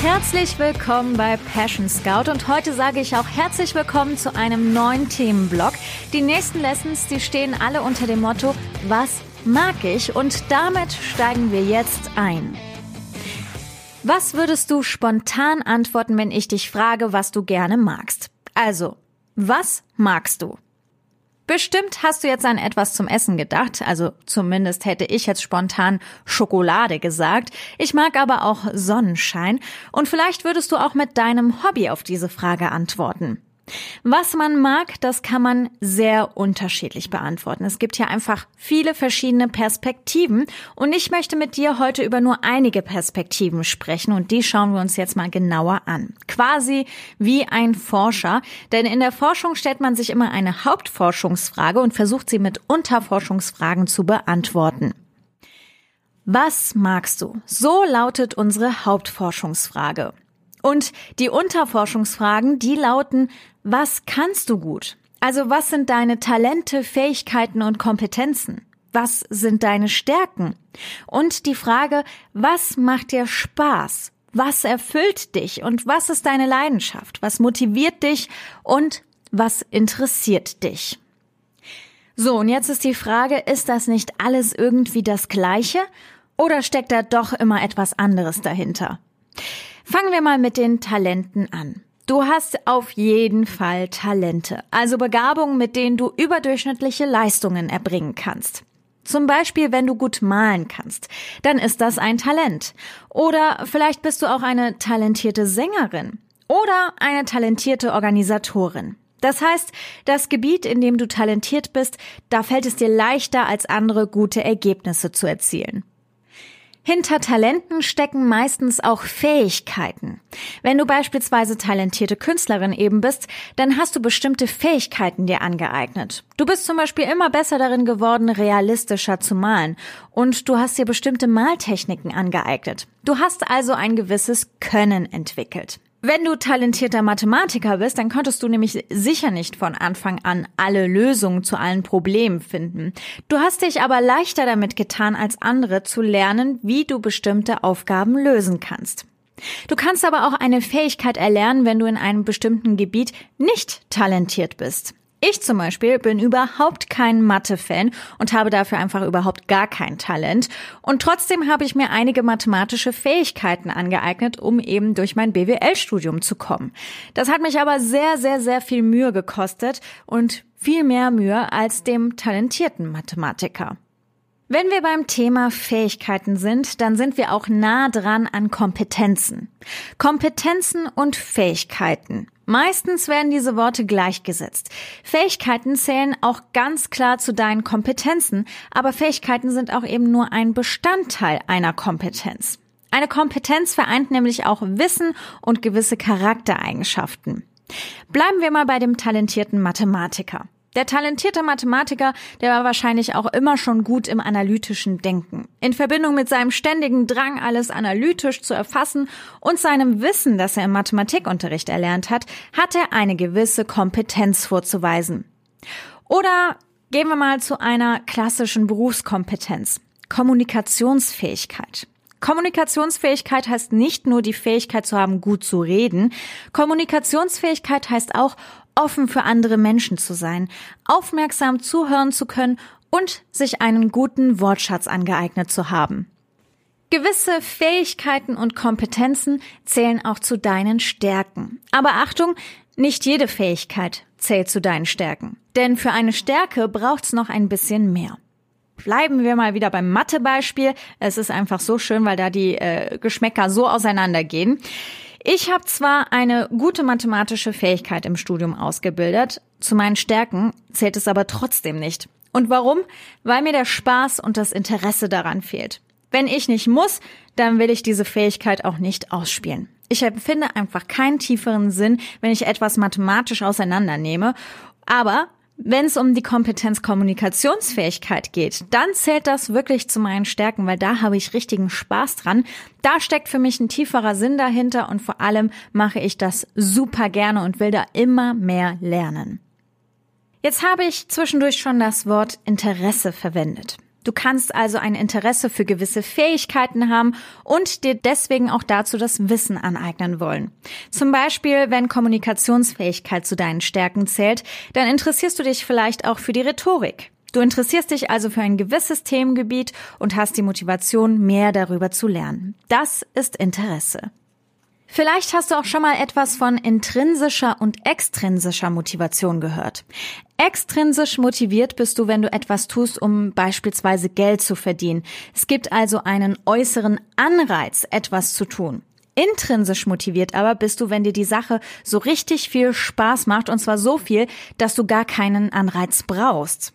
Herzlich willkommen bei Passion Scout und heute sage ich auch herzlich willkommen zu einem neuen Themenblock. Die nächsten Lessons, die stehen alle unter dem Motto Was mag ich? Und damit steigen wir jetzt ein. Was würdest du spontan antworten, wenn ich dich frage, was du gerne magst? Also, was magst du? Bestimmt hast du jetzt an etwas zum Essen gedacht, also zumindest hätte ich jetzt spontan Schokolade gesagt. Ich mag aber auch Sonnenschein und vielleicht würdest du auch mit deinem Hobby auf diese Frage antworten. Was man mag, das kann man sehr unterschiedlich beantworten. Es gibt hier einfach viele verschiedene Perspektiven und ich möchte mit dir heute über nur einige Perspektiven sprechen und die schauen wir uns jetzt mal genauer an. Quasi wie ein Forscher, denn in der Forschung stellt man sich immer eine Hauptforschungsfrage und versucht sie mit Unterforschungsfragen zu beantworten. Was magst du? So lautet unsere Hauptforschungsfrage. Und die Unterforschungsfragen, die lauten, was kannst du gut? Also was sind deine Talente, Fähigkeiten und Kompetenzen? Was sind deine Stärken? Und die Frage, was macht dir Spaß? Was erfüllt dich? Und was ist deine Leidenschaft? Was motiviert dich? Und was interessiert dich? So, und jetzt ist die Frage, ist das nicht alles irgendwie das Gleiche? Oder steckt da doch immer etwas anderes dahinter? Fangen wir mal mit den Talenten an. Du hast auf jeden Fall Talente, also Begabungen, mit denen du überdurchschnittliche Leistungen erbringen kannst. Zum Beispiel, wenn du gut malen kannst, dann ist das ein Talent. Oder vielleicht bist du auch eine talentierte Sängerin oder eine talentierte Organisatorin. Das heißt, das Gebiet, in dem du talentiert bist, da fällt es dir leichter, als andere gute Ergebnisse zu erzielen. Hinter Talenten stecken meistens auch Fähigkeiten. Wenn du beispielsweise talentierte Künstlerin eben bist, dann hast du bestimmte Fähigkeiten dir angeeignet. Du bist zum Beispiel immer besser darin geworden, realistischer zu malen. Und du hast dir bestimmte Maltechniken angeeignet. Du hast also ein gewisses Können entwickelt. Wenn du talentierter Mathematiker bist, dann konntest du nämlich sicher nicht von Anfang an alle Lösungen zu allen Problemen finden. Du hast dich aber leichter damit getan als andere zu lernen, wie du bestimmte Aufgaben lösen kannst. Du kannst aber auch eine Fähigkeit erlernen, wenn du in einem bestimmten Gebiet nicht talentiert bist. Ich zum Beispiel bin überhaupt kein Mathe-Fan und habe dafür einfach überhaupt gar kein Talent. Und trotzdem habe ich mir einige mathematische Fähigkeiten angeeignet, um eben durch mein BWL-Studium zu kommen. Das hat mich aber sehr, sehr, sehr viel Mühe gekostet und viel mehr Mühe als dem talentierten Mathematiker. Wenn wir beim Thema Fähigkeiten sind, dann sind wir auch nah dran an Kompetenzen. Kompetenzen und Fähigkeiten. Meistens werden diese Worte gleichgesetzt. Fähigkeiten zählen auch ganz klar zu deinen Kompetenzen, aber Fähigkeiten sind auch eben nur ein Bestandteil einer Kompetenz. Eine Kompetenz vereint nämlich auch Wissen und gewisse Charaktereigenschaften. Bleiben wir mal bei dem talentierten Mathematiker. Der talentierte Mathematiker, der war wahrscheinlich auch immer schon gut im analytischen Denken. In Verbindung mit seinem ständigen Drang, alles analytisch zu erfassen und seinem Wissen, das er im Mathematikunterricht erlernt hat, hat er eine gewisse Kompetenz vorzuweisen. Oder gehen wir mal zu einer klassischen Berufskompetenz. Kommunikationsfähigkeit. Kommunikationsfähigkeit heißt nicht nur die Fähigkeit zu haben, gut zu reden. Kommunikationsfähigkeit heißt auch, offen für andere Menschen zu sein, aufmerksam zuhören zu können und sich einen guten Wortschatz angeeignet zu haben. Gewisse Fähigkeiten und Kompetenzen zählen auch zu deinen Stärken. Aber Achtung, nicht jede Fähigkeit zählt zu deinen Stärken. Denn für eine Stärke braucht's noch ein bisschen mehr. Bleiben wir mal wieder beim Mathe-Beispiel. Es ist einfach so schön, weil da die äh, Geschmäcker so auseinandergehen. Ich habe zwar eine gute mathematische Fähigkeit im Studium ausgebildet, zu meinen Stärken zählt es aber trotzdem nicht. Und warum? Weil mir der Spaß und das Interesse daran fehlt. Wenn ich nicht muss, dann will ich diese Fähigkeit auch nicht ausspielen. Ich empfinde einfach keinen tieferen Sinn, wenn ich etwas mathematisch auseinandernehme. Aber Wenn es um die Kompetenz Kommunikationsfähigkeit geht, dann zählt das wirklich zu meinen Stärken, weil da habe ich richtigen Spaß dran. Da steckt für mich ein tieferer Sinn dahinter und vor allem mache ich das super gerne und will da immer mehr lernen. Jetzt habe ich zwischendurch schon das Wort Interesse verwendet. Du kannst also ein Interesse für gewisse Fähigkeiten haben und dir deswegen auch dazu das Wissen aneignen wollen. Zum Beispiel, wenn Kommunikationsfähigkeit zu deinen Stärken zählt, dann interessierst du dich vielleicht auch für die Rhetorik. Du interessierst dich also für ein gewisses Themengebiet und hast die Motivation, mehr darüber zu lernen. Das ist Interesse. Vielleicht hast du auch schon mal etwas von intrinsischer und extrinsischer Motivation gehört. Extrinsisch motiviert bist du, wenn du etwas tust, um beispielsweise Geld zu verdienen. Es gibt also einen äußeren Anreiz, etwas zu tun. Intrinsisch motiviert aber bist du, wenn dir die Sache so richtig viel Spaß macht, und zwar so viel, dass du gar keinen Anreiz brauchst.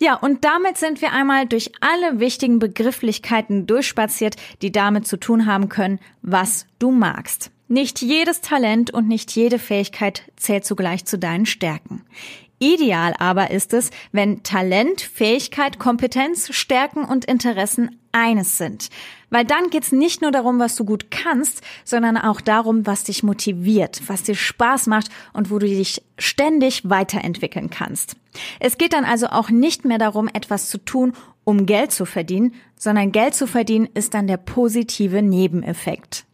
Ja, und damit sind wir einmal durch alle wichtigen Begrifflichkeiten durchspaziert, die damit zu tun haben können, was du magst. Nicht jedes Talent und nicht jede Fähigkeit zählt zugleich zu deinen Stärken. Ideal aber ist es, wenn Talent, Fähigkeit, Kompetenz, Stärken und Interessen eines sind. Weil dann geht's nicht nur darum, was du gut kannst, sondern auch darum, was dich motiviert, was dir Spaß macht und wo du dich ständig weiterentwickeln kannst. Es geht dann also auch nicht mehr darum, etwas zu tun, um Geld zu verdienen, sondern Geld zu verdienen ist dann der positive Nebeneffekt.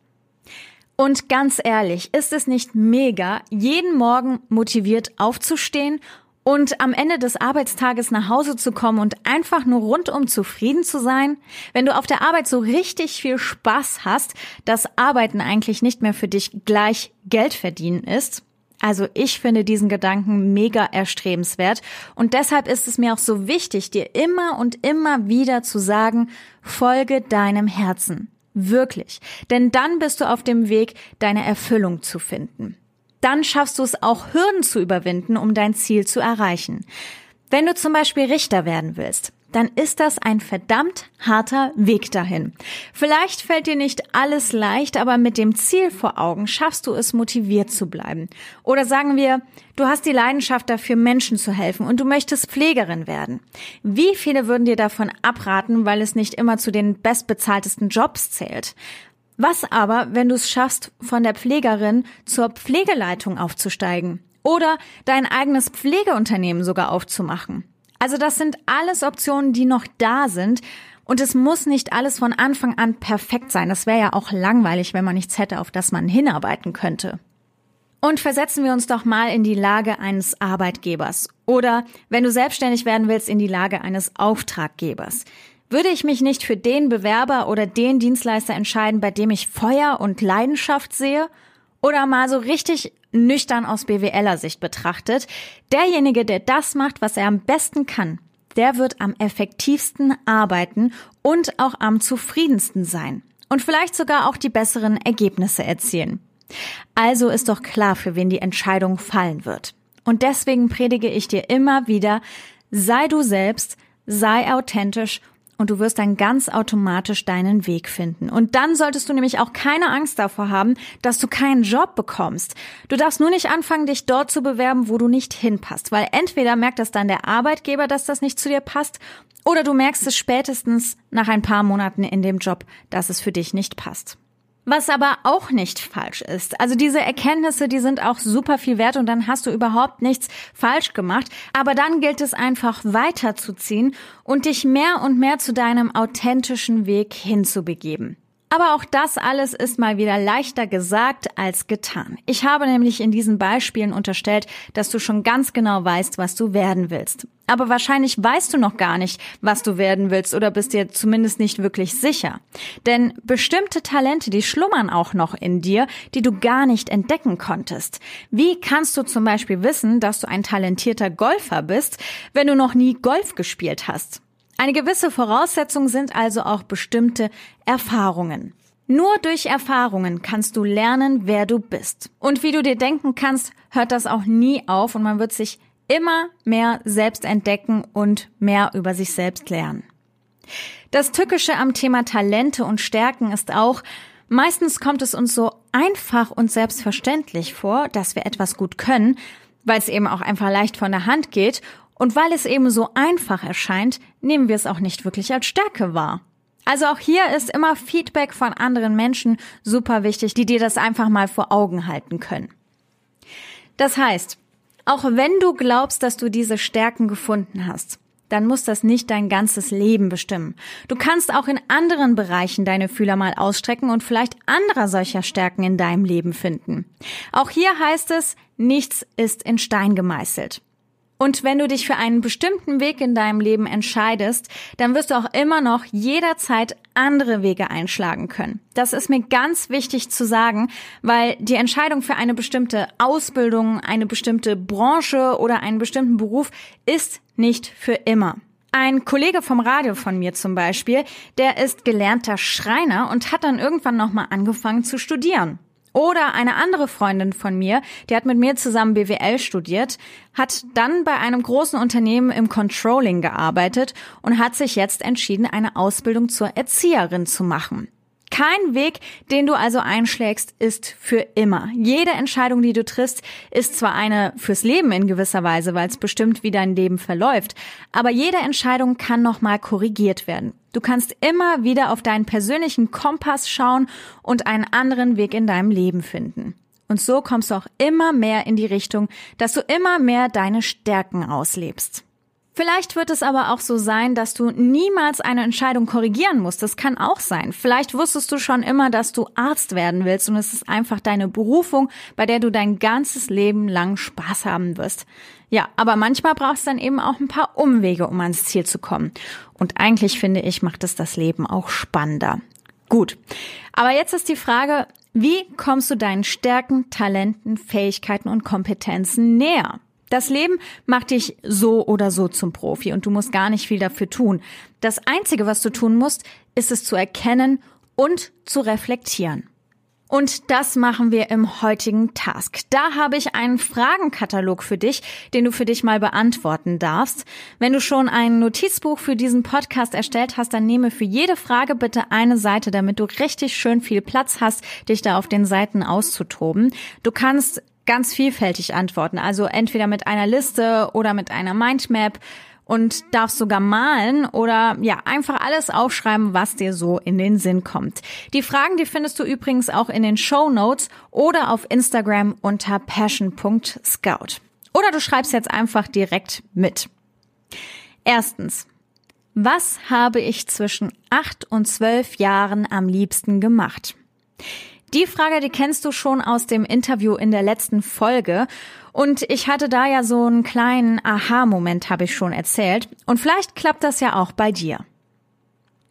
Und ganz ehrlich, ist es nicht mega, jeden Morgen motiviert aufzustehen und am Ende des Arbeitstages nach Hause zu kommen und einfach nur rundum zufrieden zu sein? Wenn du auf der Arbeit so richtig viel Spaß hast, dass Arbeiten eigentlich nicht mehr für dich gleich Geld verdienen ist? Also ich finde diesen Gedanken mega erstrebenswert und deshalb ist es mir auch so wichtig, dir immer und immer wieder zu sagen, folge deinem Herzen. Wirklich. Denn dann bist du auf dem Weg, deine Erfüllung zu finden. Dann schaffst du es auch, Hürden zu überwinden, um dein Ziel zu erreichen. Wenn du zum Beispiel Richter werden willst, dann ist das ein verdammt harter Weg dahin. Vielleicht fällt dir nicht alles leicht, aber mit dem Ziel vor Augen schaffst du es, motiviert zu bleiben. Oder sagen wir, du hast die Leidenschaft dafür, Menschen zu helfen und du möchtest Pflegerin werden. Wie viele würden dir davon abraten, weil es nicht immer zu den bestbezahltesten Jobs zählt? Was aber, wenn du es schaffst, von der Pflegerin zur Pflegeleitung aufzusteigen? Oder dein eigenes Pflegeunternehmen sogar aufzumachen? Also das sind alles Optionen, die noch da sind. Und es muss nicht alles von Anfang an perfekt sein. Das wäre ja auch langweilig, wenn man nichts hätte, auf das man hinarbeiten könnte. Und versetzen wir uns doch mal in die Lage eines Arbeitgebers oder, wenn du selbstständig werden willst, in die Lage eines Auftraggebers. Würde ich mich nicht für den Bewerber oder den Dienstleister entscheiden, bei dem ich Feuer und Leidenschaft sehe? Oder mal so richtig nüchtern aus BWLer Sicht betrachtet, derjenige, der das macht, was er am besten kann, der wird am effektivsten arbeiten und auch am zufriedensten sein und vielleicht sogar auch die besseren Ergebnisse erzielen. Also ist doch klar, für wen die Entscheidung fallen wird. Und deswegen predige ich dir immer wieder, sei du selbst, sei authentisch und du wirst dann ganz automatisch deinen Weg finden. Und dann solltest du nämlich auch keine Angst davor haben, dass du keinen Job bekommst. Du darfst nur nicht anfangen, dich dort zu bewerben, wo du nicht hinpasst, weil entweder merkt das dann der Arbeitgeber, dass das nicht zu dir passt, oder du merkst es spätestens nach ein paar Monaten in dem Job, dass es für dich nicht passt. Was aber auch nicht falsch ist. Also diese Erkenntnisse, die sind auch super viel wert und dann hast du überhaupt nichts falsch gemacht. Aber dann gilt es einfach weiterzuziehen und dich mehr und mehr zu deinem authentischen Weg hinzubegeben. Aber auch das alles ist mal wieder leichter gesagt als getan. Ich habe nämlich in diesen Beispielen unterstellt, dass du schon ganz genau weißt, was du werden willst. Aber wahrscheinlich weißt du noch gar nicht, was du werden willst oder bist dir zumindest nicht wirklich sicher. Denn bestimmte Talente, die schlummern auch noch in dir, die du gar nicht entdecken konntest. Wie kannst du zum Beispiel wissen, dass du ein talentierter Golfer bist, wenn du noch nie Golf gespielt hast? Eine gewisse Voraussetzung sind also auch bestimmte Erfahrungen. Nur durch Erfahrungen kannst du lernen, wer du bist. Und wie du dir denken kannst, hört das auch nie auf und man wird sich immer mehr selbst entdecken und mehr über sich selbst lernen. Das Tückische am Thema Talente und Stärken ist auch, meistens kommt es uns so einfach und selbstverständlich vor, dass wir etwas gut können, weil es eben auch einfach leicht von der Hand geht und weil es eben so einfach erscheint, nehmen wir es auch nicht wirklich als Stärke wahr. Also auch hier ist immer Feedback von anderen Menschen super wichtig, die dir das einfach mal vor Augen halten können. Das heißt, auch wenn du glaubst, dass du diese Stärken gefunden hast, dann muss das nicht dein ganzes Leben bestimmen. Du kannst auch in anderen Bereichen deine Fühler mal ausstrecken und vielleicht anderer solcher Stärken in deinem Leben finden. Auch hier heißt es, nichts ist in Stein gemeißelt. Und wenn du dich für einen bestimmten Weg in deinem Leben entscheidest, dann wirst du auch immer noch jederzeit andere Wege einschlagen können. Das ist mir ganz wichtig zu sagen, weil die Entscheidung für eine bestimmte Ausbildung, eine bestimmte Branche oder einen bestimmten Beruf ist nicht für immer. Ein Kollege vom Radio von mir zum Beispiel, der ist gelernter Schreiner und hat dann irgendwann nochmal angefangen zu studieren. Oder eine andere Freundin von mir, die hat mit mir zusammen BWL studiert, hat dann bei einem großen Unternehmen im Controlling gearbeitet und hat sich jetzt entschieden, eine Ausbildung zur Erzieherin zu machen. Kein Weg, den du also einschlägst, ist für immer. Jede Entscheidung, die du triffst, ist zwar eine fürs Leben in gewisser Weise, weil es bestimmt, wie dein Leben verläuft, aber jede Entscheidung kann nochmal korrigiert werden. Du kannst immer wieder auf deinen persönlichen Kompass schauen und einen anderen Weg in deinem Leben finden. Und so kommst du auch immer mehr in die Richtung, dass du immer mehr deine Stärken auslebst. Vielleicht wird es aber auch so sein, dass du niemals eine Entscheidung korrigieren musst. Das kann auch sein. Vielleicht wusstest du schon immer, dass du Arzt werden willst und es ist einfach deine Berufung, bei der du dein ganzes Leben lang Spaß haben wirst. Ja, aber manchmal brauchst du dann eben auch ein paar Umwege, um ans Ziel zu kommen. Und eigentlich finde ich, macht es das Leben auch spannender. Gut. Aber jetzt ist die Frage, wie kommst du deinen Stärken, Talenten, Fähigkeiten und Kompetenzen näher? Das Leben macht dich so oder so zum Profi und du musst gar nicht viel dafür tun. Das Einzige, was du tun musst, ist es zu erkennen und zu reflektieren. Und das machen wir im heutigen Task. Da habe ich einen Fragenkatalog für dich, den du für dich mal beantworten darfst. Wenn du schon ein Notizbuch für diesen Podcast erstellt hast, dann nehme für jede Frage bitte eine Seite, damit du richtig schön viel Platz hast, dich da auf den Seiten auszutoben. Du kannst ganz vielfältig antworten. Also entweder mit einer Liste oder mit einer Mindmap und darfst sogar malen oder ja, einfach alles aufschreiben, was dir so in den Sinn kommt. Die Fragen, die findest du übrigens auch in den Show Notes oder auf Instagram unter passion.scout. Oder du schreibst jetzt einfach direkt mit. Erstens. Was habe ich zwischen acht und zwölf Jahren am liebsten gemacht? Die Frage, die kennst du schon aus dem Interview in der letzten Folge. Und ich hatte da ja so einen kleinen Aha-Moment, habe ich schon erzählt. Und vielleicht klappt das ja auch bei dir.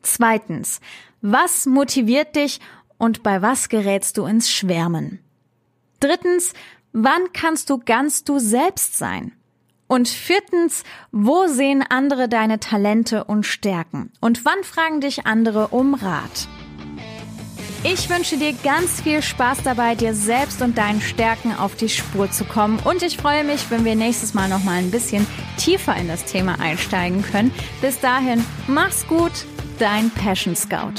Zweitens, was motiviert dich und bei was gerätst du ins Schwärmen? Drittens, wann kannst du ganz du selbst sein? Und viertens, wo sehen andere deine Talente und Stärken? Und wann fragen dich andere um Rat? Ich wünsche dir ganz viel Spaß dabei, dir selbst und deinen Stärken auf die Spur zu kommen. Und ich freue mich, wenn wir nächstes Mal noch mal ein bisschen tiefer in das Thema einsteigen können. Bis dahin, mach's gut, dein Passion Scout.